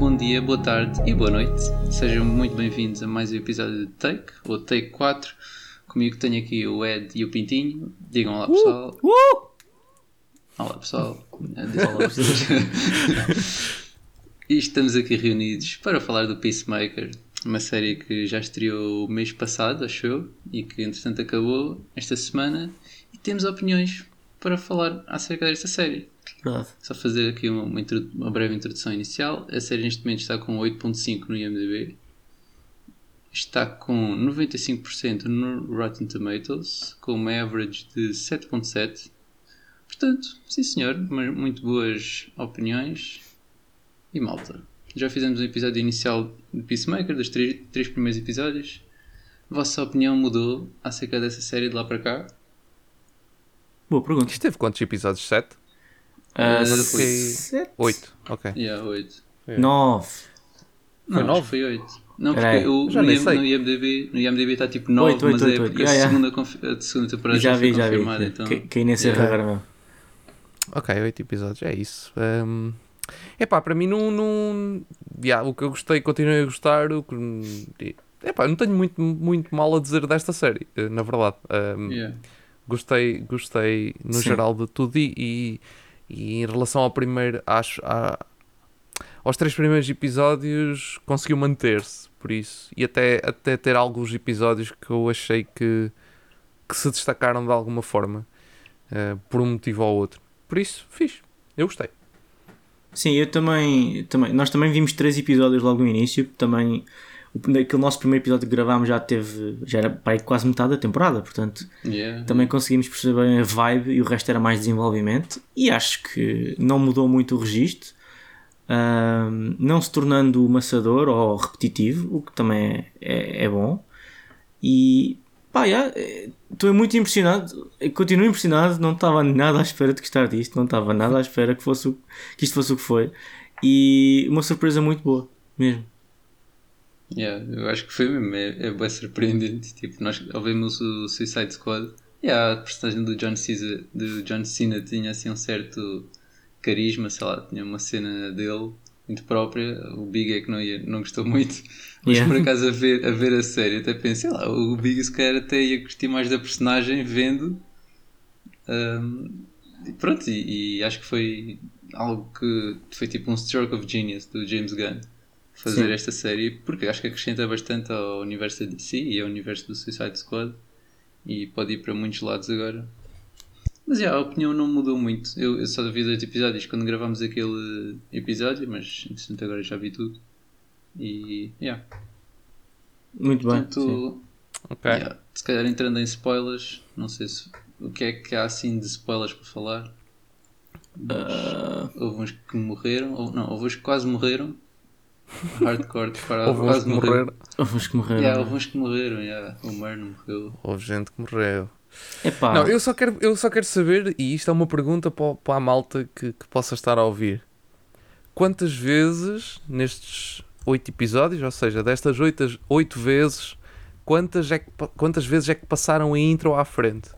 bom dia, boa tarde e boa noite. Sejam muito bem-vindos a mais um episódio de Take, ou Take 4. Comigo tenho aqui o Ed e o Pintinho. Digam olá pessoal. Uh! Olá pessoal. Diz olá pessoas. e estamos aqui reunidos para falar do Peacemaker, uma série que já estreou o mês passado, acho eu, e que entretanto acabou esta semana. E temos opiniões para falar acerca desta série. Verdade. Só fazer aqui uma, uma, uma breve introdução inicial. A série neste momento está com 8.5 no IMDb. Está com 95% no Rotten Tomatoes, com uma average de 7.7. Portanto, sim senhor, mas muito boas opiniões. E malta. Já fizemos um episódio inicial de Peacemaker, dos três, três primeiros episódios. Vossa opinião mudou acerca dessa série de lá para cá? Boa pergunta. Isto teve quantos episódios? 7? Ah, foi sete? 8. Ok. Yeah, 8. Nove. Não, nove? que foi 8. Não, porque o, já no, IM- no IMDB, no IMDB está tipo 9, Oito, oito, mas é oito, porque oito. a, Yeah, segunda, a segunda temporada Já já, foi vi, já vi. confirmada. Então, Que, que nem se Yeah. agora mesmo. Ok, 8 episódios, é isso. Um, epá, para mim não. não yeah, o que eu gostei, continuei a gostar. O que, epá, não tenho muito, muito mal a dizer desta série, eh, na verdade. Um, yeah. Gostei, gostei no Sim. geral de tudo e, e, e em relação ao primeiro, acho. a- aos três primeiros episódios conseguiu manter-se, por isso. E até, até ter alguns episódios que eu achei que, que se destacaram de alguma forma, eh, por um motivo ou outro. Por isso, fiz. Eu gostei. Sim, eu também, também. Nós também vimos três episódios logo no início. Também. Naquele nosso primeiro episódio que gravámos já teve. Já era pá, quase metade da temporada, portanto. Yeah. Também conseguimos perceber bem a vibe e o resto era mais desenvolvimento. E acho que não mudou muito o registro. Ahm, não se tornando maçador ou repetitivo, o que também é, é, bom. E pá, já, estou muito impressionado. Eu Continuo impressionado. Não estava nada à espera de gostar disto. Não estava nada à espera que, fosse o- que isto fosse o que foi. E uma surpresa muito boa, mesmo. Yeah, eu acho que foi mesmo, é, é bem surpreendente. Tipo, nós ouvimos o Suicide Squad. Yeah, a personagem do John, Cena, do John Cena tinha assim um certo carisma, sei lá, tinha uma cena dele muito própria. O Big é que não, ia, não gostou muito, mas Yeah. por acaso a ver, a ver a série, até pensei, sei lá, o Big se calhar até ia curtir mais da personagem vendo. Um, e pronto, e, e acho que foi algo que foi tipo um stroke of genius do James Gunn fazer Sim. esta série, porque acho que acrescenta bastante ao universo da DC e ao universo do Suicide Squad e pode ir para muitos lados agora. Mas yeah, a opinião não mudou muito. Eu, eu só vi dois episódios quando gravámos aquele episódio, mas entretanto agora já vi tudo. E yeah. Muito bem. sim. Portanto, Ok. yeah, se calhar entrando em spoilers, não sei se o que é que há assim de spoilers para falar. Ah, Houve uns que morreram, ou não, houve uns que quase morreram. Hardcore para Houve uns que morreram. houve uns que morreram. Yeah, houve uns que morreram, yeah. o Marno morreu. Houve gente que morreu. Epá, Não, eu só, quero, eu só quero saber, e isto é uma pergunta para, para a malta que, que possa estar a ouvir. Quantas vezes nestes oito episódios, ou seja, destas oito, oito vezes, quantas, é que, quantas vezes é que passaram a intro à frente?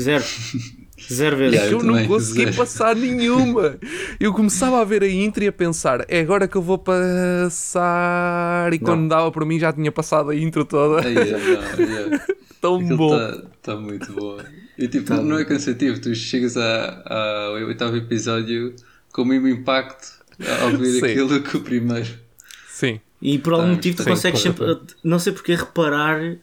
Zero. Zero vezes. Yeah, eu eu não também, consegui zero. passar nenhuma. Eu começava a ver a intro e a pensar, é agora que eu vou passar. E quando dava para mim já tinha passado a intro toda. Yeah, yeah. Tão Aquilo bom. está tá muito bom. E tipo, Tá não bom. é cansativo, tu chegas a- a- ao oitavo episódio com o mesmo impacto ao ver Sim. aquilo que o primeiro. Sim. E por algum Ah, motivo tu sim, consegues sempre, não sei porque, reparar.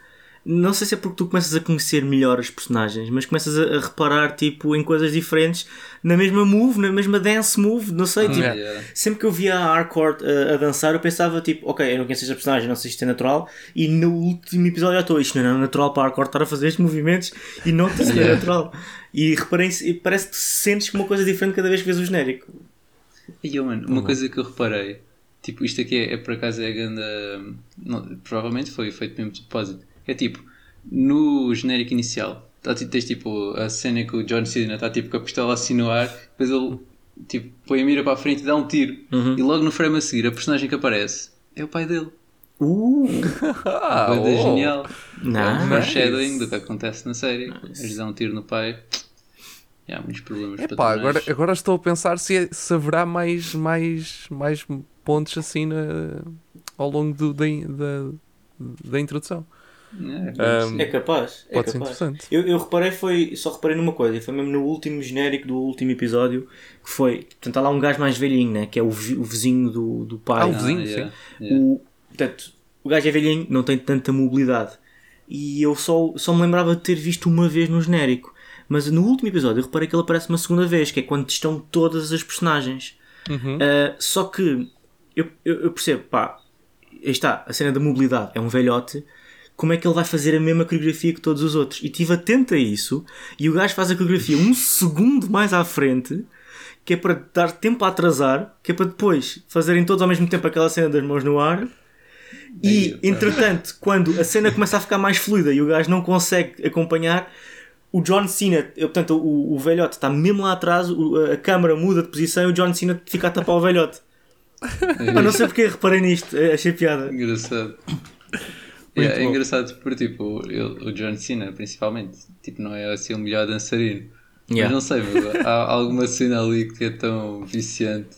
Não sei se é porque tu começas a conhecer melhor os personagens, mas começas a, a reparar tipo, em coisas diferentes na mesma move, na mesma dance move, não sei. tipo, Yeah. Yeah. Sempre que eu via a Hardcore a, a dançar, eu pensava tipo, ok, eu não conheço esta personagem, não sei se isto é natural. E no último episódio já estou, isto não é natural para a Hardcore estar a fazer estes movimentos e não é Yeah. natural. E reparei, e parece que sentes uma coisa diferente cada vez que vês o genérico. E eu, mano, uma coisa que eu reparei, tipo, isto aqui é, é por acaso é a grande. não, provavelmente foi feito mesmo de propósito. É tipo, no genérico inicial, tá, tens tipo a cena que o John Cena está tipo com a pistola assim no ar, depois ele tipo, põe a mira para a frente e dá um tiro. Uhum. E logo no frame a seguir, a personagem que aparece é o pai dele. Uh! Ah, Coisa oh. genial. É um Nice. foreshadowing do que acontece na série. Eles dão um tiro no pai. E há muitos problemas Epá, patronais. agora, agora estou a pensar se, é- se haverá mais, mais, mais pontos assim na, ao longo do, da, da, da introdução. É, Um, É capaz. É Pode ser capaz. interessante. Eu, eu reparei, foi, só reparei numa coisa, foi mesmo no último genérico do último episódio, que foi, portanto, há lá um gajo mais velhinho, né? Que é o, o vizinho do, do pai. Ah, o vizinho, yeah, sim. yeah. O, portanto, o gajo é velhinho, não tem tanta mobilidade. E eu só, só me lembrava de ter visto uma vez no genérico. Mas no último episódio eu reparei que ele aparece uma segunda vez, que é quando estão todas as personagens. Uhum. Uh, só que eu, eu, eu percebo, pá, aí está, a cena da mobilidade é um velhote. Como é que ele vai fazer a mesma coreografia que todos os outros? E estive atento a isso. E o gajo faz a coreografia um segundo mais à frente, que é para dar tempo a atrasar, que é para depois fazerem todos ao mesmo tempo aquela cena das mãos no ar. E, entretanto, quando a cena começa a ficar mais fluida e o gajo não consegue acompanhar, o John Cena, eu, portanto, o, o velhote está mesmo lá atrás, a câmara muda de posição e o John Cena fica a tapar o velhote. Pá, não sei porque reparei nisto, eh, achei piada. Engraçado. Yeah, é engraçado porque tipo, ele- o John Cena principalmente, tipo, não é assim o melhor dançarino. Yeah. Mas não sei, há alguma cena ali que é tão viciante.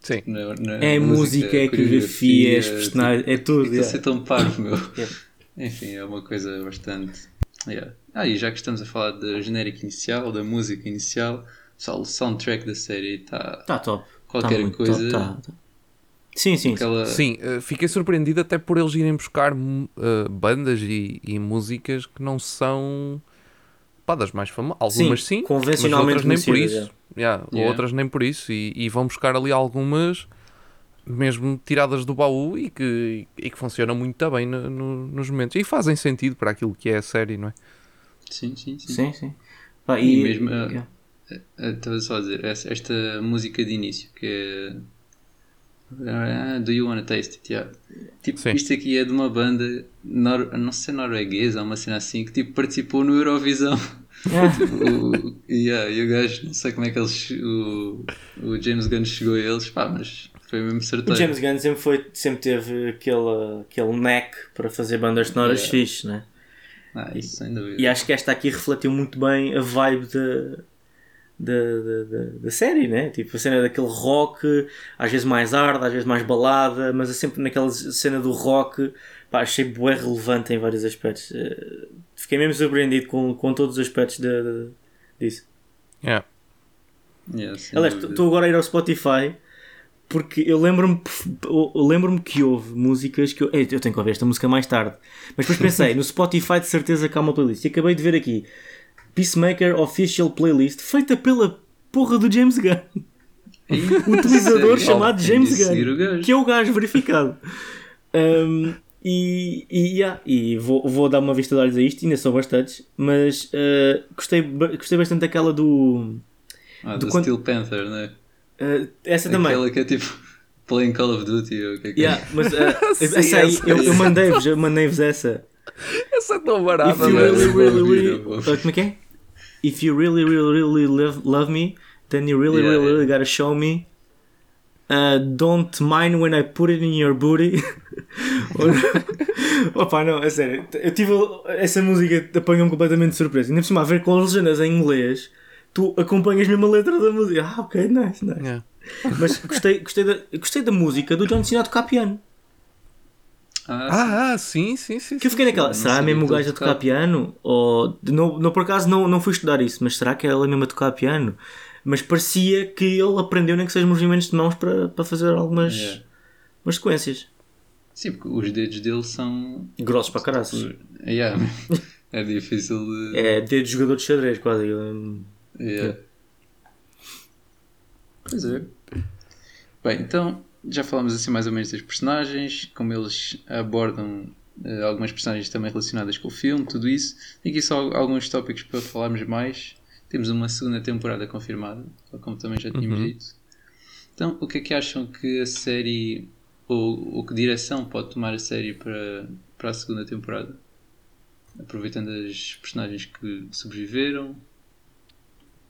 Sim. Na, na É a música, é a coreografia, as personagens, é tudo. Fica a yeah. ser tão parvo, meu. Yeah. Enfim, é uma coisa bastante. Yeah. Ah, e já que estamos a falar do genérico inicial, da música inicial, só o soundtrack da série está Tá top. qualquer tá coisa. top, tá, tá. Sim, sim. sim. aquela... Sim, eh, fiquei surpreendido até por eles irem buscar eh, bandas e, e músicas que não são pá, das mais famosas. Algumas sim, convencionalmente mas outras nem por isso. Yeah, Yeah. Outras nem por isso. E, e vão buscar ali algumas mesmo tiradas do baú e que, e que funcionam muito bem no- no- nos momentos. E fazem sentido para aquilo que é a série, não é? Sim, sim, sim. Sim, sim. Pá, E e, mesmo, yeah. Eh, Estava só a dizer, esta, esta música de início que é. Ah, Do you wanna taste it? Yeah. Tipo, Sim. isto aqui é de uma banda, nor, não sei, norueguesa ou uma cena assim, que tipo participou no Eurovisão. o, yeah, e o gajo, não sei como é que eles. O, o James Gunn chegou a eles, pá, mas foi mesmo O certeiro. James Gunn sempre, foi, sempre teve aquele, aquele knack para fazer bandas sonoras Yeah. fixe, né? Ah, isso sem dúvida. E acho que esta aqui refletiu muito bem a vibe da, da, da, da, da série, né? Tipo, a cena daquele rock, às vezes mais hard, às vezes mais balada, mas é sempre naquela cena do rock, pá, achei bué relevante em vários aspectos. Eh, Fiquei mesmo surpreendido com, com todos os aspectos da- da- disso. Yeah. Yeah, sem Aliás, estou agora a ir ao Spotify porque eu lembro-me eu lembro-me que houve músicas que eu, eu tenho que ouvir esta música mais tarde. Mas depois pensei, no Spotify de certeza que há uma playlist. E acabei de ver aqui Peacemaker Official Playlist feita pela porra do James Gunn. O utilizador Sério? chamado James Gunn, que é o gajo verificado. Um, e, e, yeah, e vou, vou dar uma vista de olhos a isto, ainda são bastantes, mas uh, gostei, gostei bastante daquela do. Ah, do do quando- Steel Panther, né? uh, essa também. Aquela que é tipo Playing Call of Duty ou o que é que Yeah, mas uh, Sim, essa aí, essa eu, eu mandei-vos eu mandei-vos essa. Essa é tão barata, If you really, really, really, como é que é? If you really, really, really love, love me, then you really, Yeah, really, really yeah. gotta show me. Uh, don't mind when I put it in your booty. Opa, não, é sério. Eu tive essa música apanhou-me completamente de surpresa. Ainda por cima, a ver com as legendas em inglês, tu acompanhas mesmo a letra da música. Ah, ok, nice, nice. Yeah. Mas gostei, gostei, da, gostei da música do John Cena a tocar piano. Ah, Ah, ah, sim, sim, sim. Que eu fiquei naquela, será mesmo o gajo a tocar piano? Ou, não, não, por acaso não, não fui estudar isso, mas será que ela é mesmo a tocar piano? Mas parecia que ele aprendeu nem que sejam movimentos de mãos para, para fazer algumas Yeah. umas sequências. Sim, porque os dedos dele são. Grossos para caraças. Yeah. É difícil de. É dedo de jogador de xadrez, quase. Hum, Yeah. Pois é. Bem, então já falámos assim mais ou menos dos personagens, como eles abordam eh, algumas personagens também relacionadas com o filme, tudo isso. Tem aqui só alguns tópicos para falarmos mais. Temos uma segunda temporada confirmada, como também já tínhamos Uhum. dito. Então, o que é que acham que a série, ou, ou que direção pode tomar a série para, para a segunda temporada? Aproveitando as personagens que sobreviveram.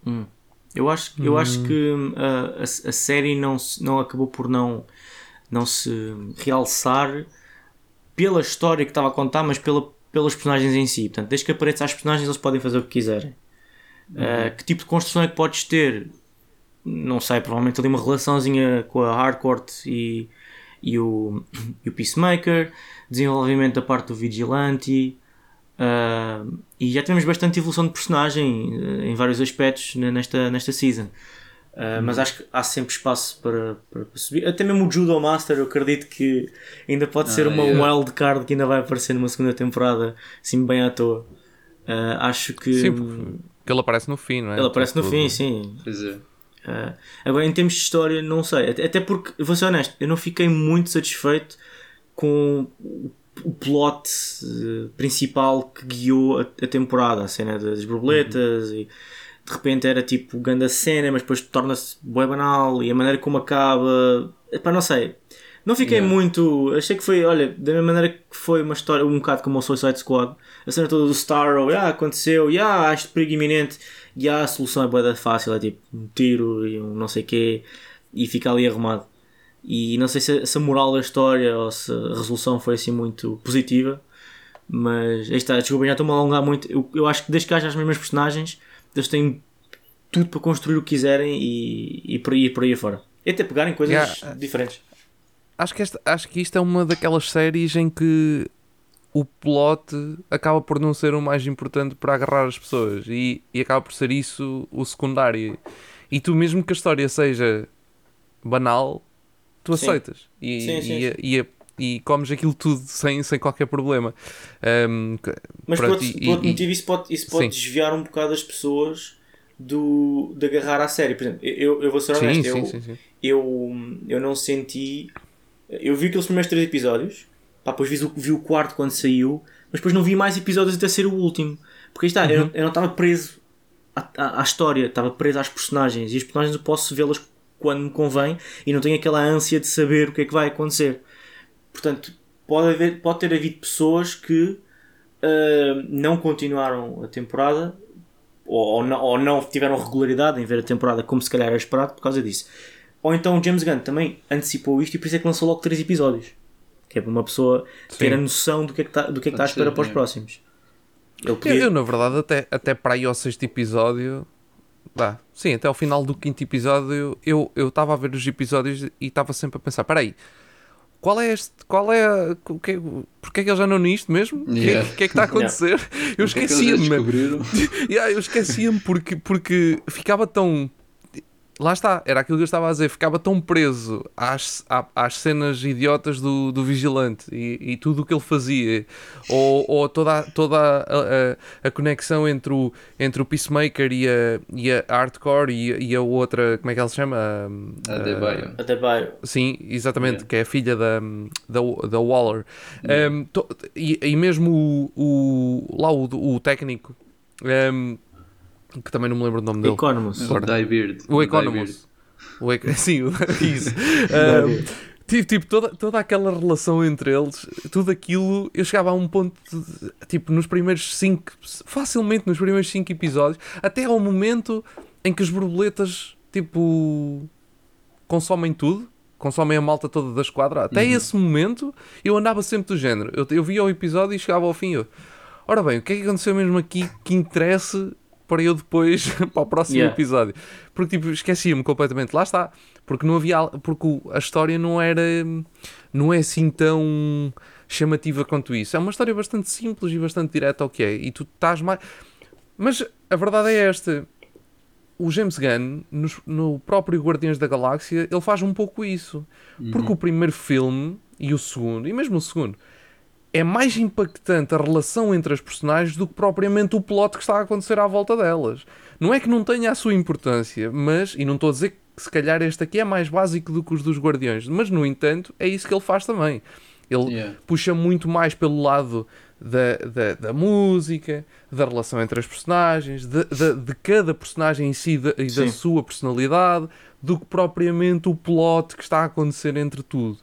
hum. Eu acho, eu acho que hum, a, a, a série não, não acabou por não, não se realçar pela história que estava a contar, mas pela, pelos personagens em si. Portanto, desde que apareçam as personagens, eles podem fazer o que quiserem. Uh, que tipo de construção é que podes ter não sei, provavelmente ali uma relaçãozinha com a Hardcore e, e, o, e o Peacemaker, desenvolvimento da parte do Vigilante, uh, e já tivemos bastante evolução de personagem uh, em vários aspectos nesta, nesta season. Uh, Mas acho que há sempre espaço para, para, subir. Até mesmo o Judo Master, eu acredito que ainda pode ser uma yeah. wild card que ainda vai aparecer numa segunda temporada, assim, bem à toa. Uh, acho que. Sim, porque ele aparece no fim, não é? Ele aparece no fim, sim. Pois é. Uh, agora, em termos de história, não sei. Até, até porque, vou ser honesto, eu não fiquei muito satisfeito com o plot principal que guiou a, a, temporada, a cena das borboletas uhum. e de repente era tipo grande cena, mas depois torna-se bem banal e a maneira como acaba. Epá, não sei. Não fiquei yeah. muito. Achei que foi, olha, da mesma maneira que foi uma história um bocado como o Suicide Squad, a cena toda do Starro, ah, aconteceu, ah, acho perigo iminente, e ah, a solução é boa fácil, é tipo um tiro e um não sei quê, e fica ali arrumado. E não sei se, se a moral da história ou se a resolução foi assim muito positiva, mas aí está, desculpa, já estou-me a alongar muito. Eu, eu acho que desde que haja as mesmas personagens eles têm tudo para construir o que quiserem e, e por aí por aí afora. E até pegarem coisas yeah. diferentes. Acho que, esta, acho que isto é uma daquelas séries em que o plot acaba por não ser o mais importante para agarrar as pessoas e, e acaba por ser isso o secundário. E tu, mesmo que a história seja banal, tu sim. aceitas e, sim, sim, e, e, e, comes aquilo tudo sem, sem qualquer problema. Um, Mas pronto, por outro, por motivo, isso pode, isso pode desviar um bocado as pessoas do, de agarrar à série. Por exemplo, eu, eu vou ser honesto, eu, eu, eu não senti. Eu vi aqueles primeiros três episódios, pá, depois vi, vi o quarto quando saiu, mas depois não vi mais episódios até ser o último. Porque aí está, uhum. eu, eu não estava preso à, à, à, história, estava preso às personagens e as personagens eu posso vê-las quando me convém e não tenho aquela ânsia de saber o que é que vai acontecer. Portanto, pode, haver, pode ter havido pessoas que uh, não continuaram a temporada ou, ou, não, ou não tiveram regularidade em ver a temporada como se calhar era esperado por causa disso. Ou então o James Gunn também antecipou isto e por isso é que lançou logo 3 episódios. Que é para uma pessoa Sim. ter a noção do que é que está, do que é que está à espera para os próximos. Eu, podia... eu, eu, na verdade, até, até para aí ao sexto episódio, Dá. Sim, até ao final do quinto episódio eu estava a ver os episódios e estava sempre a pensar: peraí, qual é este? Qual é. A, o que, porque é que eles já não nisto mesmo? O yeah. que, que, é que está a acontecer? Yeah. Eu esquecia-me. É yeah, eu esquecia-me porque, porque ficava tão lá está, era aquilo que eu estava a dizer, ficava tão preso às, às cenas idiotas do, do vigilante e, e tudo o que ele fazia, ou, ou toda, toda a, a, a, conexão entre o, entre o Peacemaker e a, e a Hardcore e, e a outra, como é que ela se chama? A Debaio. A Debaio. Sim, exatamente, yeah. que é a filha da, da, da Waller. Yeah. Um, to, e, e mesmo o, o, lá o, o técnico. Um, que também não me lembro o nome dele. Economus. O Diebeard. O Economus. O e... Sim, isso. um, tipo, tipo toda, toda aquela relação entre eles, tudo aquilo, eu chegava a um ponto, de, tipo, nos primeiros cinco, facilmente nos primeiros cinco episódios, até ao momento em que as borboletas, tipo, consomem tudo, consomem a malta toda da esquadra. Até uhum. esse momento, eu andava sempre do género. Eu, eu via o episódio e chegava ao fim. Eu, Ora bem, o que é que aconteceu mesmo aqui que interessa para eu depois para o próximo yeah. episódio. Porque tipo, esquecia-me completamente. Lá está. Porque não havia. Porque a história não era. Não é assim tão chamativa quanto isso. É uma história bastante simples e bastante direta ao que é. E tu estás mais. Mas a verdade é esta. O James Gunn, no, no próprio Guardiões da Galáxia, ele faz um pouco isso. Uhum. Porque o primeiro filme e o segundo, e mesmo o segundo, é mais impactante a relação entre as personagens do que propriamente o plot que está a acontecer à volta delas. Não é que não tenha a sua importância, mas, e não estou a dizer que se calhar este aqui é mais básico do que os dos Guardiões, mas no entanto é isso que ele faz também. Ele yeah. puxa muito mais pelo lado da, da, da, música, da relação entre as personagens, de, de, de cada personagem em si de, e da sua personalidade, do que propriamente o plot que está a acontecer entre tudo.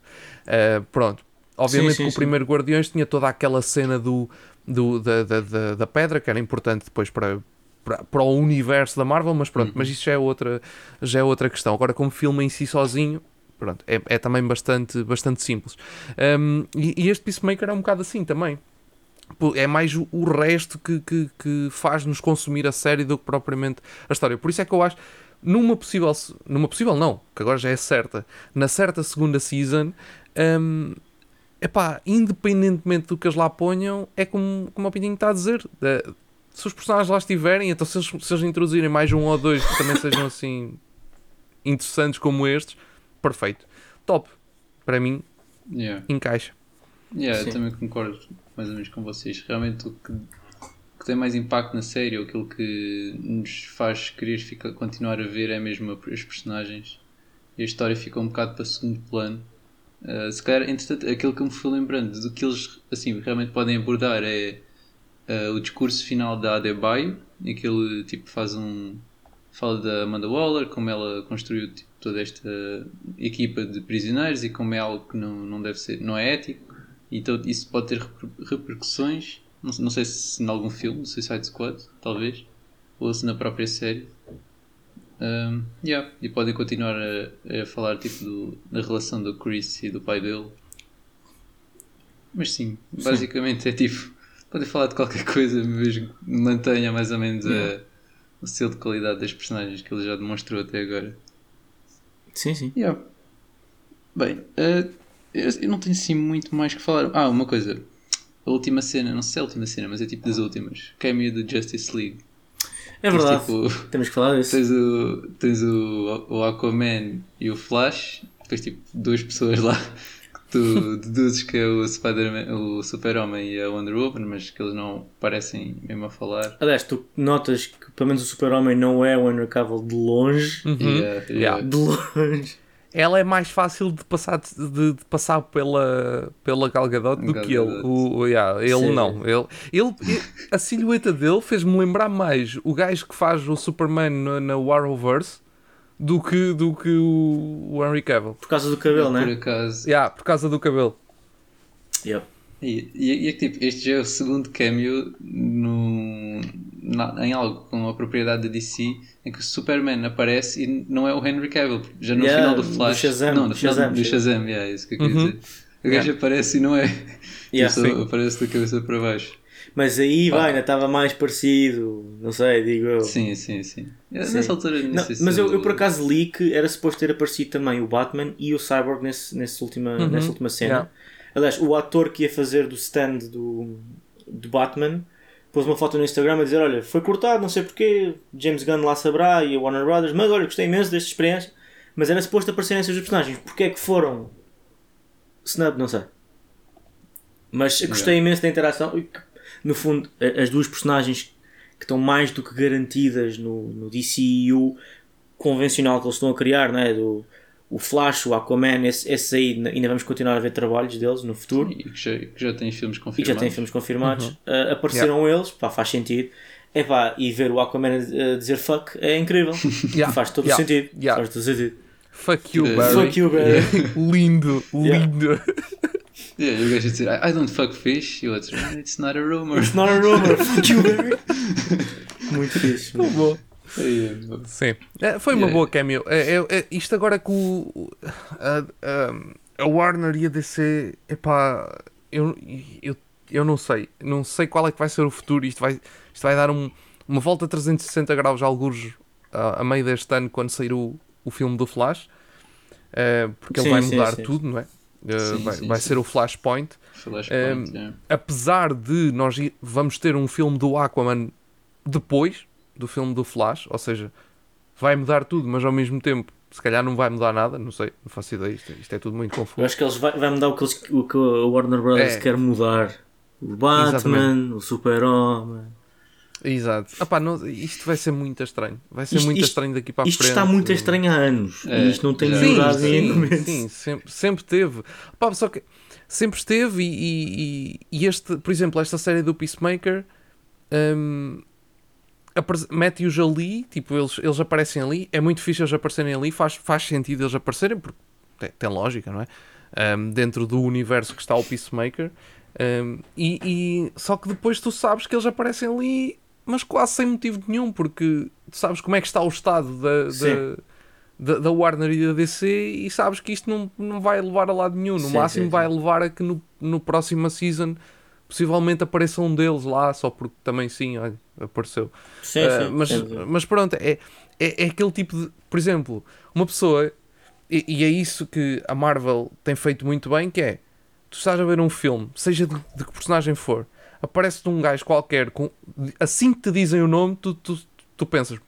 Uh, pronto, Obviamente sim, sim, que o primeiro Guardiões tinha toda aquela cena do, do, da, da, da, da pedra, que era importante depois para, para, para o universo da Marvel, mas pronto, uhum. mas isso já é, outra, já é outra questão. Agora, como filme em si sozinho, pronto, é, é também bastante, bastante simples. Um, e, e, este Peacemaker é um bocado assim também. É mais o, resto que, que, que faz-nos consumir a série do que propriamente a história. Por isso é que eu acho numa possível, numa possível não, que agora já é certa, na certa segunda season, um, epá, independentemente do que eles lá ponham, é como, como o Pintinho está a dizer, é, se os personagens lá estiverem, então se eles, se eles introduzirem mais um ou dois que também sejam assim interessantes como estes, perfeito. Top. Para mim, Yeah. encaixa. Yeah, eu Sim. também concordo mais ou menos com vocês. Realmente o que, o que tem mais impacto na série, ou aquilo que nos faz querer ficar, continuar a ver é mesmo a- os personagens. E a história fica um bocado para segundo plano. Uh, se calhar, entretanto, aquilo que me fui lembrando do que eles assim, realmente podem abordar é uh, o discurso final da Adebayo, em que ele tipo, faz um. fala da Amanda Waller, como ela construiu tipo, toda esta equipa de prisioneiros e como é algo que não, não deve ser, não é ético. Então isso pode ter reper- repercussões. Não, não sei se em algum filme, Suicide Squad, talvez, ou se na própria série. Um, yeah. E podem continuar a, a falar tipo, do, da relação do Chris e do pai dele. Mas sim, basicamente é tipo. Podem falar de qualquer coisa, mas mantenha mais ou menos a- o selo de qualidade das personagens que ele já demonstrou até agora. Sim, sim. Yeah. Bem, eu, eu não tenho assim muito mais que falar. Ah, uma coisa. A última cena, não sei se é a última cena, mas é tipo das últimas. Cameo do Justice League. É Tens, verdade. tipo, Temos que falar disso. tens o, tens o, o Aquaman e o Flash. Depois tipo duas pessoas lá que tu deduzes que é o Spider-Man, o Super-Homem e a Wonder Woman, mas que eles não parecem mesmo a falar. Aliás, tu notas que pelo menos o Super-Homem não é o Henry Cavill de longe. Uhum. Yeah, Yeah. yeah. De longe. Ela é mais fácil de passar, de, de passar pela, pela Gal Gadot do Gal que ele. O, o- yeah, ele Sim. não. Ele, ele, ele- a silhueta dele fez-me lembrar mais o gajo que faz o Superman na, na Arrowverse do que, do que o, o Henry Cavill. Por causa do cabelo, Por né? acaso. Yeah, por causa do cabelo. Yep. E, e, e é que tipo, este já é o segundo cameo no, na- em algo com a propriedade da DC em que o Superman aparece e não é o Henry Cavill. Já no Yeah, final do do Flash. Shazam, não, no do final Shazam, do. Shazam, yeah, é isso que eu queria Uhum. dizer. O gajo aparece e não é. Yeah, Tipo, só aparece da cabeça para baixo. Mas aí, vai, ainda estava mais parecido. Não sei, digo eu. Sim, sim, sim. É, Sim. Nessa altura, Não, se mas eu, o- eu por acaso li que era suposto ter aparecido também o Batman e o Cyborg nesse, nesse última, Uhum. nessa última cena. Yeah. Aliás, o ator que ia fazer do stand do, do Batman pôs uma foto no Instagram a dizer: Olha, foi cortado, não sei porquê, James Gunn lá saberá e a Warner Brothers, mas olha, gostei imenso desta experiência. Mas era suposto aparecerem esses personagens. Porquê é que foram snub? Não sei. Mas gostei imenso da interação. No fundo, as duas personagens que estão mais do que garantidas no, no DCU convencional que eles estão a criar, não é? Do, o Flash, o Aquaman, esse, esse aí ainda- vamos continuar a ver trabalhos deles no futuro E que já, que já tem filmes e confirmados. já tem filmes confirmados. Uh, apareceram eles, pá, faz sentido. Epá, e ver o Aquaman a, a dizer fuck é incrível. Yeah, Faz todo o yeah, sentido. yeah. Faz todo o sentido. Fuck you, Uh, Barry. Fuck you, Barry. lindo, Yeah. lindo. Yeah, e o gajo a dizer I, I don't fuck fish. E o outro "Ah, It's not a rumor. It's not a rumor. Fuck you, Barry. Muito fixe. Muito bom. Sim, É, foi uma boa cameo. É, é- é- isto agora com o- a, a- Warner e a DC, epá, eu, eu, eu não sei. Não sei qual é que vai ser o futuro. Isto vai, isto vai dar um- uma volta a 360 graus, alguns a, a meio deste ano, quando sair o, o filme do Flash. Porque ele Sim, vai sim, mudar sim. tudo, não é? Sim, vai sim, vai sim. ser o Flashpoint. Flashpoint, yeah. apesar de nós vamos ter um filme do Aquaman depois do filme do Flash, ou seja, vai mudar tudo, mas ao mesmo tempo, se calhar não vai mudar nada, não sei, não faço ideia, isto, isto é tudo muito Eu confuso. acho que eles vai, vai mudar o que, eles, o que a Warner Brothers É. quer mudar. O Batman, Exatamente. o Super-Homem. Exato. Epá, não- isto vai ser muito estranho. Vai ser Isto- muito isto- estranho daqui para a Isto frente. está muito estranho há anos. É, e isto não tem melhorado Sim, sim, sim, sempre, sempre teve. Pá, só que sempre esteve e, e- e- este, por exemplo, esta série do Peacemaker hum, mete-os ali, tipo, eles, eles aparecem ali, é muito fixe eles aparecerem ali, faz, faz sentido eles aparecerem, porque tem, tem lógica, não é? Hum, dentro do universo que está o Peacemaker. Hum, e, e- só que depois tu sabes que eles aparecem ali, mas quase sem motivo nenhum, porque tu sabes como é que está o estado da, da, da, da Warner e da DC e sabes que isto não, não vai levar a lado nenhum. No Sim, máximo sim, vai sim. levar a que no, no próximo season possivelmente apareça um deles lá, só porque também sim, olha, apareceu. Sim, Uh, sim. mas, dúvida. mas pronto, é, é, é aquele tipo de. Por exemplo, uma pessoa, e, e é isso que a Marvel tem feito muito bem, que é tu estás a ver um filme, seja de, de que personagem for, aparece-te um gajo qualquer, com, assim que te dizem o nome, tu, tu, tu pensas,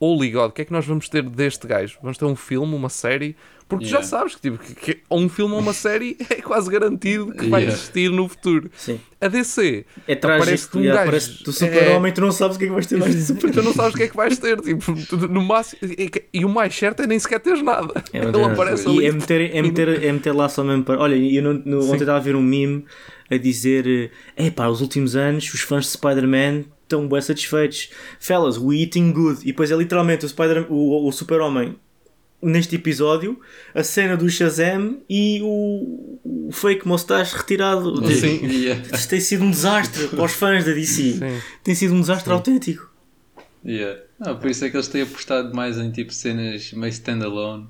holy god, o que é que nós vamos ter deste gajo? Vamos ter um filme, uma série? Porque tu já Yeah. sabes que, tipo, que, que um filme ou uma série é quase garantido que vai Yeah. existir no futuro. Sim. A DC, É trágico. um Um gajo. Aparece do É- super-homem, tu não sabes o que é que vais ter mais de super tu não sabes o que é que vais ter. Tipo, tu- no máximo, e, e o mais certo é nem sequer teres nada. É Ele aparece e ali. é meter, é, meter, é meter lá só mesmo para. Olha, eu não, no, ontem estava a ver um meme a dizer: é pá, os últimos anos os fãs de Spider-Man estão bem satisfeitos. Fellas, we eating good. E depois é literalmente o, Spider o, o Super-Homem neste episódio, a cena do Shazam e o, o fake mustache retirado. De- Sim. Yeah. Isto tem sido um desastre para os fãs da DC. Sim. Tem sido um desastre autêntico. Yeah. Não, por isso é que eles têm apostado mais em tipo cenas meio standalone.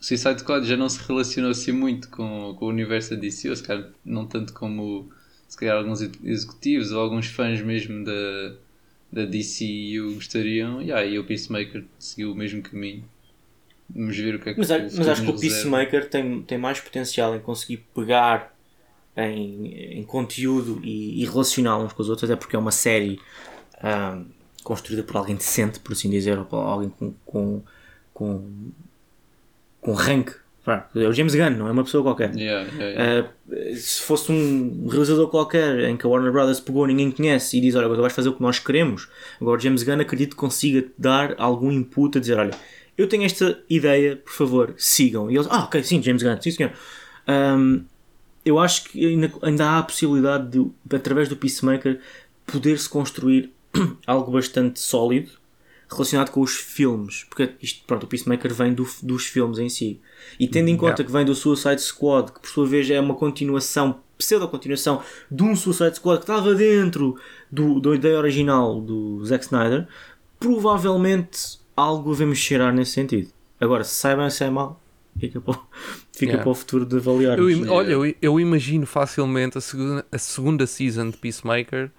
O Suicide Squad já não se relacionou assim muito com, com o universo da DC, ou se calhar não tanto como se calhar alguns ex- executivos ou alguns fãs mesmo da, da DCU gostariam. Yeah, e o Peacemaker seguiu o mesmo caminho. Vamos ver o que é que Mas, mas acho que o. Peacemaker tem, tem mais potencial em conseguir pegar em, em conteúdo e, e relacioná-lo uns com os outros, até porque é uma série ahm, construída por alguém decente, por assim dizer, ou por alguém com, com, com, com rank. É o James Gunn, não é uma pessoa qualquer. Yeah, yeah, yeah. Uh, se fosse um realizador qualquer em que a Warner Brothers pegou ninguém conhece e diz: Olha, agora vais fazer o que nós queremos, agora James Gunn acredito que consiga dar algum input a dizer: Olha, eu tenho esta ideia, por favor, sigam. E eles: Ah, ok, sim, James Gunn, sim senhor. Um, eu acho que ainda, ainda há a possibilidade de, através do Peacemaker, poder-se construir algo bastante sólido relacionado com os filmes, porque isto, pronto, o Peacemaker vem do- dos filmes em si. E tendo em conta Yeah. que vem do Suicide Squad, que por sua vez é uma continuação, pseudo-continuação de um Suicide Squad que estava dentro do, da ideia original do Zack Snyder, provavelmente algo devemos cheirar nesse sentido. Agora, se sai bem, se sai mal, fica para, o- fica Yeah. para o futuro de avaliar. Eu olha, eu, eu imagino facilmente a segunda, a segunda season de Peacemaker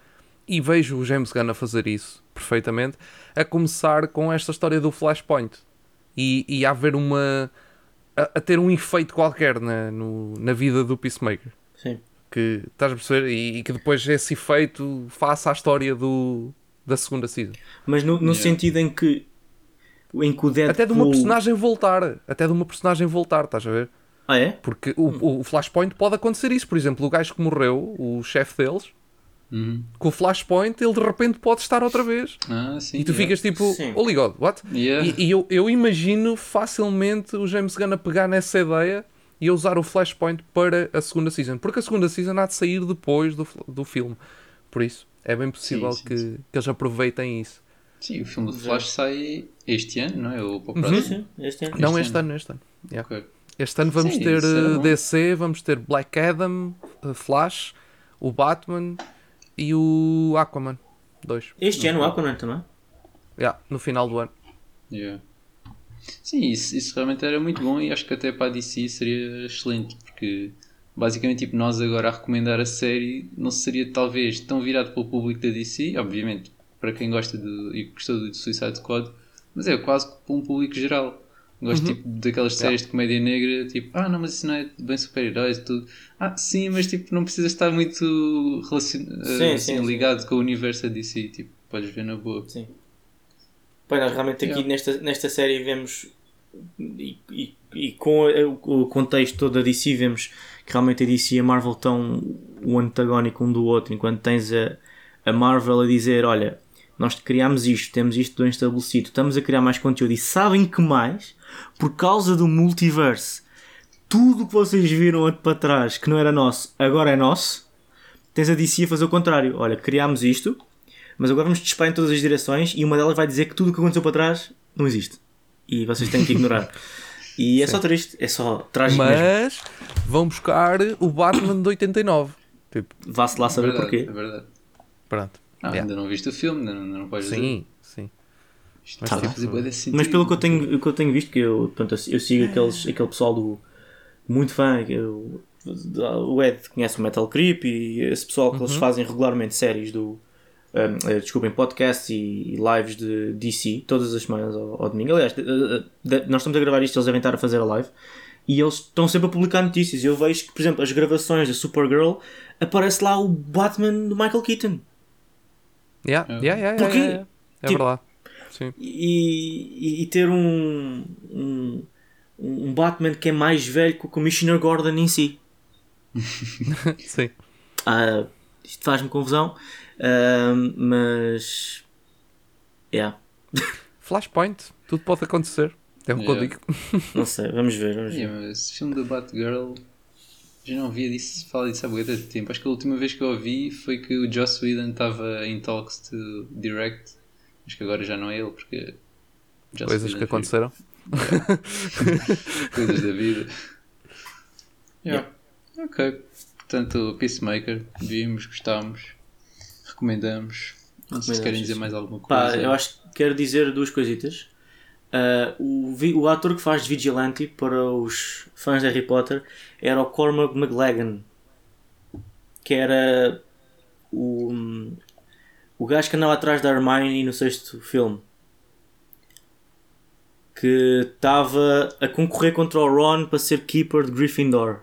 e vejo o James Gunn a fazer isso perfeitamente, a começar com esta história do Flashpoint e, e a haver uma. a, a ter um efeito qualquer na, no- na vida do Peacemaker. Sim. Que estás a perceber? E, e que depois esse efeito faça a história do, da segunda season. Mas no, no Yeah. sentido em que em que o Deadpool... Até de uma personagem voltar. Até de uma personagem voltar, estás a ver? Ah, é? Porque o, o Flashpoint pode acontecer isso. Por exemplo, o gajo que morreu, o chefe deles, Uhum. com o Flashpoint, ele de repente pode estar outra vez. Ah, sim. E tu yeah. ficas tipo, Sim. holy god, what? Yeah. E, e eu, eu imagino facilmente o James Gunn a pegar nessa ideia e a usar o Flashpoint para a segunda season. Porque a segunda season há de sair depois do, do filme. Por isso, é bem possível Sim, sim, que, sim. que eles aproveitem isso. Sim, o filme de Flash sai este ano, não é? Ou para o Uhum. Sim, este ano. Não Este este ano, este ano. Yeah. Ok. Este ano vamos Sim, ter eh, bom. DC, vamos ter Black Adam, eh, Flash, o Batman e o Aquaman. Dois. Este ano o Aquaman também. Yeah, no final do ano. Yeah. Sim, isso, isso realmente era muito bom e acho que até para a DC seria excelente, porque basicamente tipo, nós agora a recomendar a série não seria talvez tão virado para o público da DC, obviamente para quem gosta de, e gostou do Suicide Squad, mas é quase para um público geral. Gosto tipo, daquelas séries de comédia negra, tipo, ah não, mas isso não é bem super-heróis e tudo. Ah, sim, mas tipo, não precisas estar muito relacion... Sim, assim, sim, sim. ligado com o universo DC, tipo, podes ver na boa. Sim. Nós realmente aqui Yeah. nesta, nesta série vemos e, e, e com o, o contexto todo da DC vemos que realmente a DC e a Marvel estão o antagónico um do outro, enquanto tens a, a Marvel a dizer, olha, nós criámos isto, temos isto bem estabelecido, estamos a criar mais conteúdo e sabem que mais, por causa do multiverse, tudo o que vocês viram para trás que não era nosso, agora é nosso, tens a DC a fazer o contrário, olha, criámos isto, mas agora vamos disparar em todas as direções e uma delas vai dizer que tudo o que aconteceu para trás não existe. E vocês têm que ignorar. E é só triste, é só trágico mesmo. Mas vão buscar o Batman de 89. Tipo, Vá-se lá saber verdade, porquê. É verdade. pronto. Ah, Yeah. ainda não viste o filme, ainda não, ainda não podes dizer. Sim, sim. Isto Mas está a fazer bué de sentido. Mas pelo que eu tenho, que eu tenho visto, que eu, portanto, eu sigo aqueles, aquele pessoal do muito fã, eu o Ed conhece o Metal Creep e esse pessoal que eles fazem regularmente séries do. Um, eh, desculpem, podcasts e, e lives de DC todas as semanas ao, ao domingo. Aliás, de- de- de- nós estamos a gravar isto, eles devem estar a fazer a live e eles estão sempre a publicar notícias. Eu vejo que, por exemplo, as gravações da Supergirl aparece lá o Batman do Michael Keaton. Yeah, yeah, yeah, yeah, Porquê? yeah, yeah. É Tipo- verdade. Sim. e, e- e ter um, um, um Batman que é mais velho que o Commissioner Gordon em si. Sim. Ah, isto faz-me confusão, ah, mas. Yeah, Flashpoint, tudo pode acontecer. É o que eu digo. não sei, vamos ver. Vamos ver. Yeah, mas esse filme da Batgirl já não ouvia disso, fala disso há muito tempo. Acho que a última vez que eu ouvi foi que o Joss Whedon estava em talks to direct. Acho que agora já não é ele, porque. Joss Coisas Whedon que aconteceram. fez Coisas da vida. Yeah. Ok. Portanto, Peacemaker, vimos, gostámos, recomendamos. Não sei se querem dizer mais alguma coisa. Pá, eu acho que quero dizer duas coisitas. Ah, o, o ator que faz de Vigilante para os fãs de Harry Potter era o Cormac McLagan, que era o, o gajo que andava atrás da Hermione no sexto filme. Que estava a concorrer contra o Ron para ser Keeper de Gryffindor.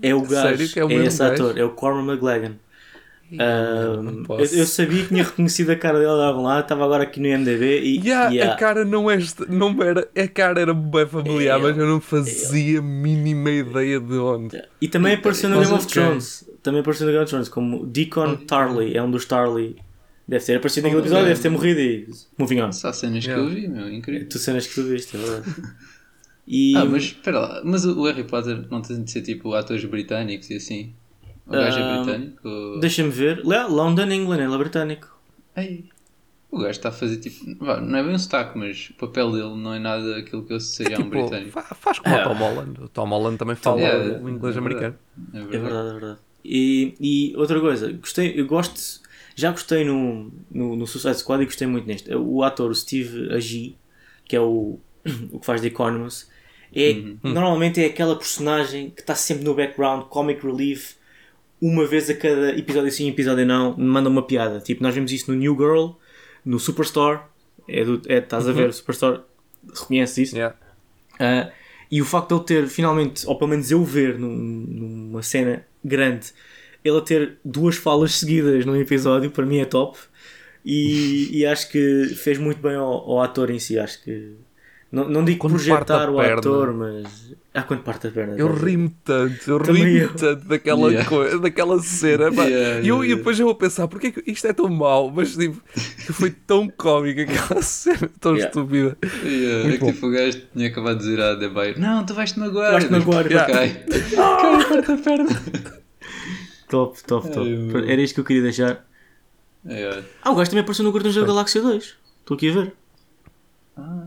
É o gajo, é o é, esse gajo? ator, é o Cormac McLagan. Um, eu, eu sabia que tinha reconhecido a cara dele de algum lado, estava agora aqui no IMDB e. Yeah, yeah. A cara não, é, não era. A cara era bem familiar, Ele- mas eu não fazia a mínima ideia de onde. E também apareceu no Game of. Thrones. Também apareceu no Game of Thrones como Deacon Tarley, é um dos Tarley. Deve ter aparecido naquele Ok. episódio, deve ter morrido e. Moving on. Só cenas Yeah. que eu vi, meu, incrível. Tu cenas que tu viste, é verdade. E. Ah, mas espera lá, mas o o Harry Potter não tem de ser tipo atores britânicos e assim? O gajo é britânico? Ou... Deixa-me ver. London, England, ele é britânico. Ei, o gajo está a fazer tipo. não é bem um sotaque, mas o papel dele não é nada aquilo que eu seria um Tipo, britânico. fa- faz como Ah. o Tom Holland. O Tom Holland também fala Yeah, o inglês é americano. É É verdade. é verdade. E, e outra coisa, gostei, eu gosto, já gostei no, no, no Suicide Squad e gostei muito neste. O ator, o Steve Agee, que é o, o que faz The Economist, é, Uhum. normalmente é aquela personagem que está sempre no background, comic relief, uma vez a cada episódio sim, episódio não, manda uma piada. Tipo, nós vimos isso no New Girl, no Superstore, é do, é, estás a ver, o Superstore reconhece isso. Yeah. Ah, e o facto de ele ter finalmente, ou pelo menos eu ver num- numa cena grande, ele a ter duas falas seguidas num episódio, para mim é top. E, e acho que fez muito bem ao, ao ator em si. Acho que não, não digo Quando parte projetar o perna. ator, mas. Ah, quando parte a perna. Eu tá. ri-me tanto, eu ri-me tanto daquela, Yeah. coisa, daquela cena. pá. Yeah, e, eu, yeah, e depois eu vou pensar, porquê que isto é tão mau? Mas tipo, foi tão cómico aquela cena, tão Yeah. estúpida. Yeah, é que tipo o gajo tinha acabado de dizer à Debaio: Não, tu vais-te magoar. Vais-te magoar. Yeah. cai. Cai, parte a perna. Top, top, top. Era isto que eu queria deixar. Ah, o gajo também apareceu no Guardiões da Galáxia 2. Estou aqui a ver. ah,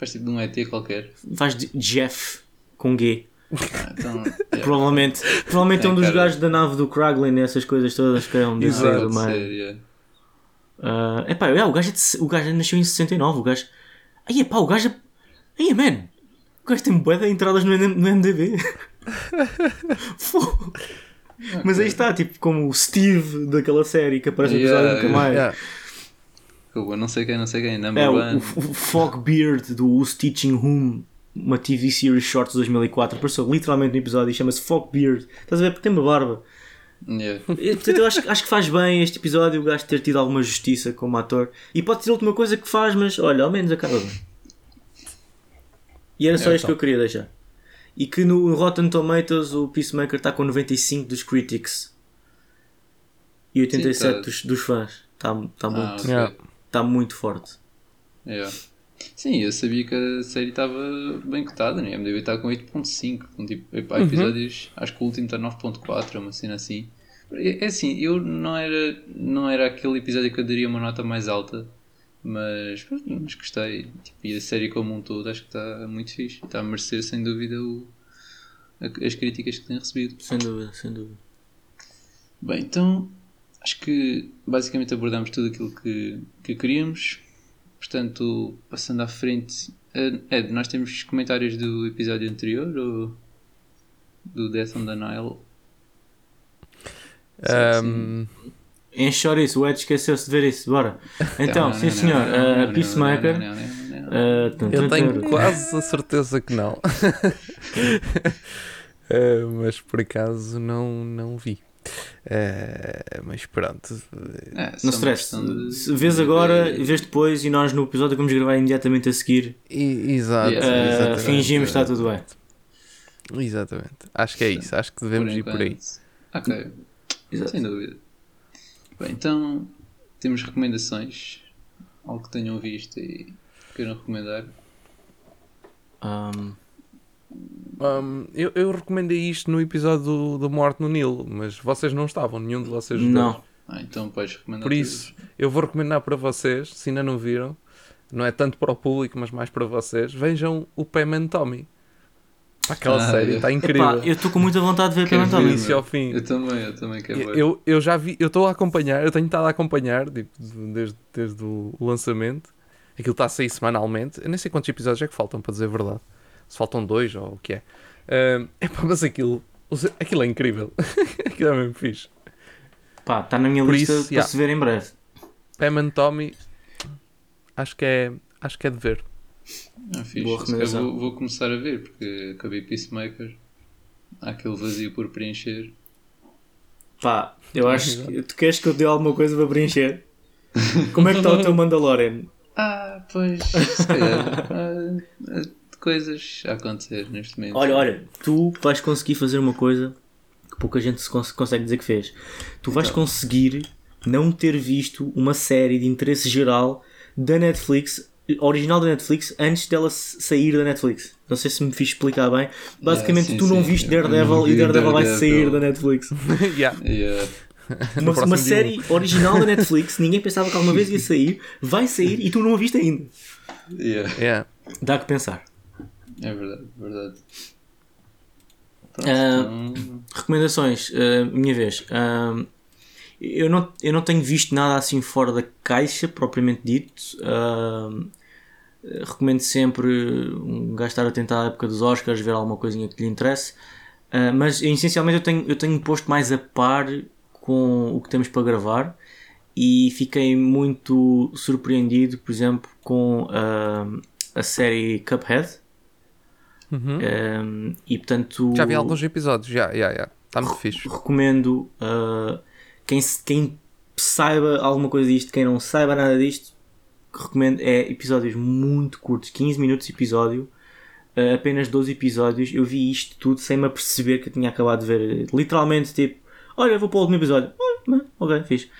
faz tipo de um ET qualquer. Faz de Jeff com G. Ah, então, yeah. Provavelmente, provavelmente é um É, dos cara. gajos da nave do Kraglin e essas coisas todas que é um do meio. ser, yeah. Ah, epá, é, o, gajo é de o gajo nasceu em 69. O gajo. Aí, epá, o gajo. é- Aí, man. O gajo tem bué de entradas no, no MDB. Fogo. Mas aí está, tipo, como o Steve daquela série que aparece no episódio Yeah, nunca mais. Yeah. Cuba, não sei quem, não sei quem. Number É, o, one. o, o Fogbeard do Who's Teaching Whom, uma TV series shorts de 2004. Apareceu literalmente no episódio e chama-se Fogbeard. Estás a ver? Porque tem uma barba. Yeah. E, Portanto, eu acho, acho que faz bem este episódio o gajo ter tido alguma justiça como ator. E pode ser a última coisa que faz, mas olha, ao menos acaba bem. E era só É, isto que eu queria deixar. E que no Rotten Tomatoes o Peacemaker está com 95 dos critics e 87 Sim, tá. dos, dos fãs. Está tá Ah, muito, ok. Yeah. Tá muito forte. Yeah. Sim, eu sabia que a série estava bem cotada, né? A MDB está com 8.5, com tipo, epá, Uhum. episódios, acho que o último está 9.4, uma cena assim. É é assim, eu não era, não era aquele episódio que eu daria uma nota mais alta, mas, mas gostei. Tipo, e a série como um todo acho que está muito fixe. Está a merecer sem dúvida o, a- as críticas que tem recebido. Sem dúvida, sem dúvida. Bem, então acho que basicamente abordamos tudo aquilo que, que queríamos. Portanto, passando à frente, Ed, nós temos comentários do episódio anterior ou do Death on the Nile. Ahm, Enche isso, o Ed esqueceu-se de ver isso, bora. Então, Não, sim não, senhor, não, não, uh, Peacemaker. não, não, não, não, não. uh, tum, eu tum, tenho quase a certeza que não. Ah, mas por acaso não, não vi. Ah, mas pronto. É, Não stress. de- Se Vês agora, vês depois e nós no episódio que vamos gravar imediatamente a seguir E- exato. Yeah, uh, fingimos que está tudo bem. Exatamente. Acho que é isso. Acho que devemos ir por aí. Ok, Exato. sem dúvida. Bem, então temos recomendações. Algo que tenham visto e queiram recomendar. Um, Um, eu, eu recomendei isto no episódio do, do Morte no Nilo, mas vocês não estavam, nenhum de vocês. não, Ah, então podes recomendar. Por isso, eu vou recomendar para vocês, se ainda não viram, não é tanto para o público, mas mais para vocês, vejam o Payman Tommy. Aquela Ah, série está incrível. Epá, eu estou com muita vontade de ver Payment. Tommy. início ao fim. Eu também, eu também quero ver. Eu, eu já vi, eu estou a acompanhar, eu tenho estado a acompanhar tipo, desde, desde o lançamento. Aquilo está a sair semanalmente. Eu nem sei quantos episódios é que faltam, para dizer a verdade. Se faltam dois ou o que é. Ahm, epá, mas aquilo, aquilo é incrível. aquilo é mesmo fixe. Pá, está na minha Por lista isso, para yeah. se ver em breve. Pam and Tommy, acho que é, acho que é de ver. Ah, fixe. Boa recomendação. vou, vou começar a ver porque acabei Peacemaker. Há aquele vazio por preencher. Pá, eu acho que tu queres que eu dê alguma coisa para preencher? Como é que está o teu Mandalorian? Ah, pois, se calhar. Coisas a acontecer neste momento. Olha, olha, tu vais conseguir fazer uma coisa que pouca gente se cons- consegue dizer que fez. Tu vais Então. conseguir não ter visto uma série de interesse geral da Netflix, original da Netflix, antes dela sair da Netflix. Não sei se me fiz explicar bem. Basicamente, sim, tu não sim. viste Daredevil não e vi Daredevil vai Daredevil. sair da Netflix. yeah. Yeah. Uma, uma dia série original da Netflix, ninguém pensava que alguma vez ia sair, vai sair e tu não a viste ainda. Yeah. Yeah. Dá que pensar. É verdade, é verdade. Pronto, então, Recomendações, uh, minha vez. Um, eu, não, eu não tenho visto nada assim fora da caixa, propriamente dito. Recomendo sempre um gajo estar atento à época dos Oscars, ver alguma coisinha que lhe interesse. Uh, mas essencialmente eu tenho, eu tenho posto mais a par com o que temos para gravar e fiquei muito surpreendido, por exemplo, com uh, a série Cuphead. Uhum. Um, e portanto Já vi alguns episódios, já, já, já. Está muito fixe. recomendo uh, quem, quem saiba alguma coisa disto, quem não saiba nada disto, recomendo é episódios muito curtos, 15 minutos de episódio, uh, apenas 12 episódios. Eu vi isto tudo sem me aperceber que eu tinha acabado de ver. Literalmente, tipo, olha, vou para o último episódio. Ah, ok, fixe.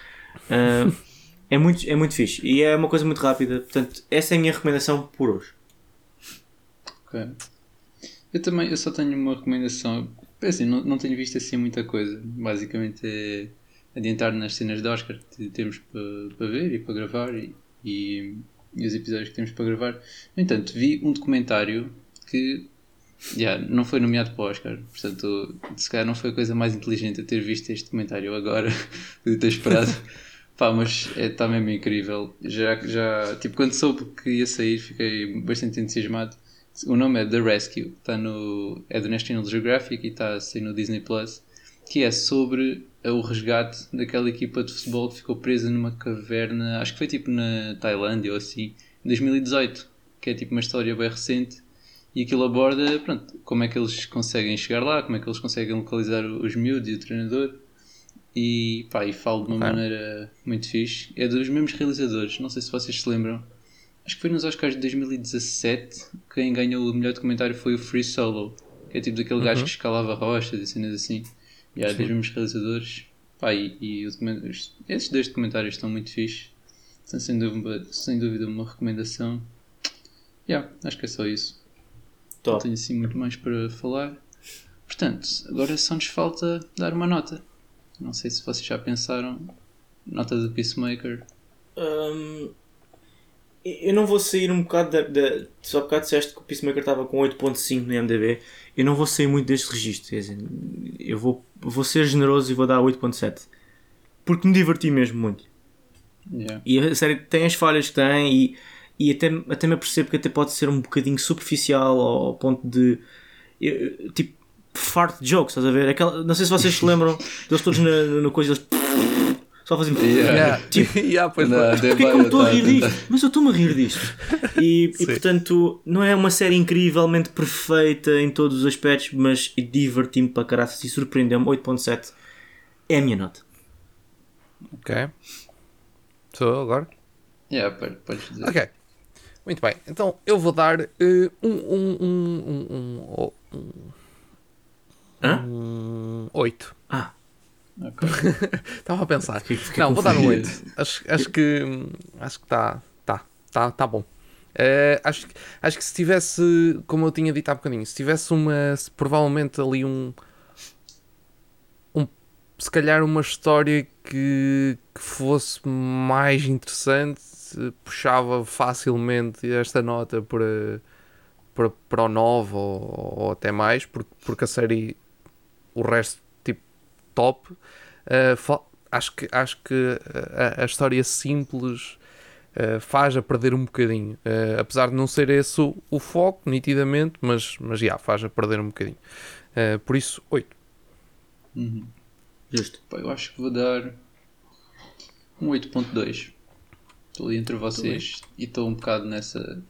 Uh, é, muito, é muito fixe e é uma coisa muito rápida. Portanto, essa é a minha recomendação por hoje. ok. Eu também, eu só tenho uma recomendação. É Assim, não, não tenho visto assim muita coisa. Basicamente é adiantar nas cenas de Oscar que temos para para ver e para gravar e, e, e os episódios que temos para gravar. No entanto, vi um documentário que yeah, não foi nomeado para o Oscar. Portanto, se calhar não foi a coisa mais inteligente eu ter visto este documentário agora, de ter esperado. Pá, mas está mesmo incrível. Já, já, tipo, quando soube que ia sair, fiquei bastante entusiasmado. O nome é The Rescue, está no, é do National Geographic e está a sair no Disney Plus, que é sobre o resgate daquela equipa de futebol que ficou presa numa caverna, acho que foi tipo na Tailândia ou assim, em 2018, que é tipo uma história bem recente e aquilo aborda, pronto, como é que eles conseguem chegar lá, como é que eles conseguem localizar os miúdos e o treinador e pá, e falo de uma Ok. maneira muito fixe. É dos mesmos realizadores, não sei se vocês se lembram. Acho que foi nos Oscars de 2017 quem ganhou o melhor documentário foi o Free Solo, que é tipo daquele gajo Uhum. que escalava rochas e cenas assim. E há dos mesmos realizadores. Pá, e, e esses dois documentários estão muito fixe. São sem dúvida, sem dúvida uma recomendação. Yeah, acho que é só isso. Não Top. tenho assim muito mais para falar. Portanto, agora só nos falta dar uma nota. Não sei se vocês já pensaram. Nota do Peacemaker. Hum, eu não vou sair um bocado da. da só há bocado disseste que o Peacemaker estava com 8.5 no IMDB. Eu não vou sair muito deste registro. Quer dizer, eu vou, vou ser generoso e vou dar 8.7. Porque me diverti mesmo muito. Yeah. E a série tem as falhas que tem e, e até, até me apercebo que até pode ser um bocadinho superficial ao, ao ponto de. eu- tipo, fart jokes, estás a ver? Aquela, não sei se vocês se lembram deles todos na, na coisa, eles só fazem. Yeah. Yeah. Tipo, yeah, pois Não, deve- Porquê que eu me estou a tá rir tentar. disto? Mas eu estou-me a rir disto. E, e, portanto, não é uma série incrivelmente perfeita em todos os aspectos, mas diverti-me para caraças e surpreendeu-me. 8.7 é a minha nota. Ok. Sou eu agora? Yeah, pode- podes dizer. Ok. Muito bem. Então eu vou dar eh, um, um, um, um, um, um, Hã? um 8. Ah, Ok. Estava a pensar. Fiquei- fiquei Não, vou dar um confundido. 8. Acho, acho que acho que está tá, tá, tá bom. Eh, acho, que- acho que se tivesse, como eu tinha dito há bocadinho, se tivesse uma, se provavelmente ali um, um se calhar uma história que, que fosse mais interessante, puxava facilmente esta nota para, para, para o 9 ou, ou até mais, porque, porque a série, o resto, top. Uh, acho que, acho que a, a história simples uh, faz a perder um bocadinho. Uh, apesar de não ser esse o, o foco, nitidamente, mas, mas já, faz a perder um bocadinho. Uh, por isso, 8. Uhum. justo. Pá, eu acho que vou dar um 8.2. Estou ali entre vocês e estou um bocado nessa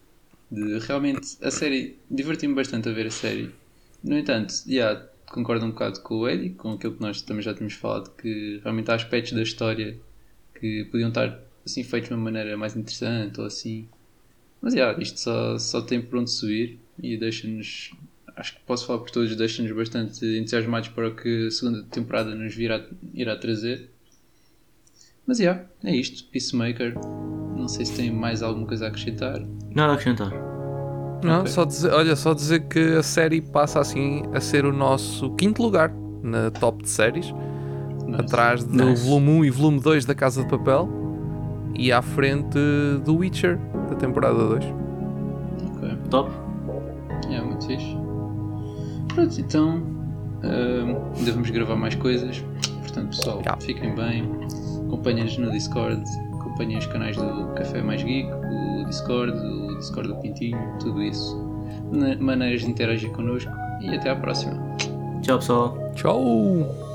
de realmente a série diverti-me bastante a ver a série. No entanto, yeah, concordo um bocado com o Eddie, com aquilo que nós também já tínhamos falado, que realmente há aspectos da história que podiam estar assim feitos de uma maneira mais interessante ou assim. Mas yeah, isto só, só tem por onde subir e deixa-nos, acho que posso falar por todos, deixa-nos bastante entusiasmados para o que a segunda temporada nos virá, irá trazer. Mas yeah, é isto, Peacemaker. Não sei se tem mais alguma coisa a acrescentar. Nada a acrescentar. Não, só dizer, olha, só dizer que a série passa assim a ser o nosso quinto lugar na top de séries, Nice. atrás do Nice. volume 1 e volume 2 da Casa de Papel e à frente do Witcher da temporada 2. Ok. Top. É muito fixe. Pronto, então ahm, devemos gravar mais coisas. Portanto, pessoal, Já. fiquem bem. Acompanhem-nos no Discord. Acompanhem os canais do Café Mais Geek, o Discord, o Discord do Pintinho, tudo isso. Maneiras de interagir connosco. E até à próxima. Tchau, pessoal. Tchau!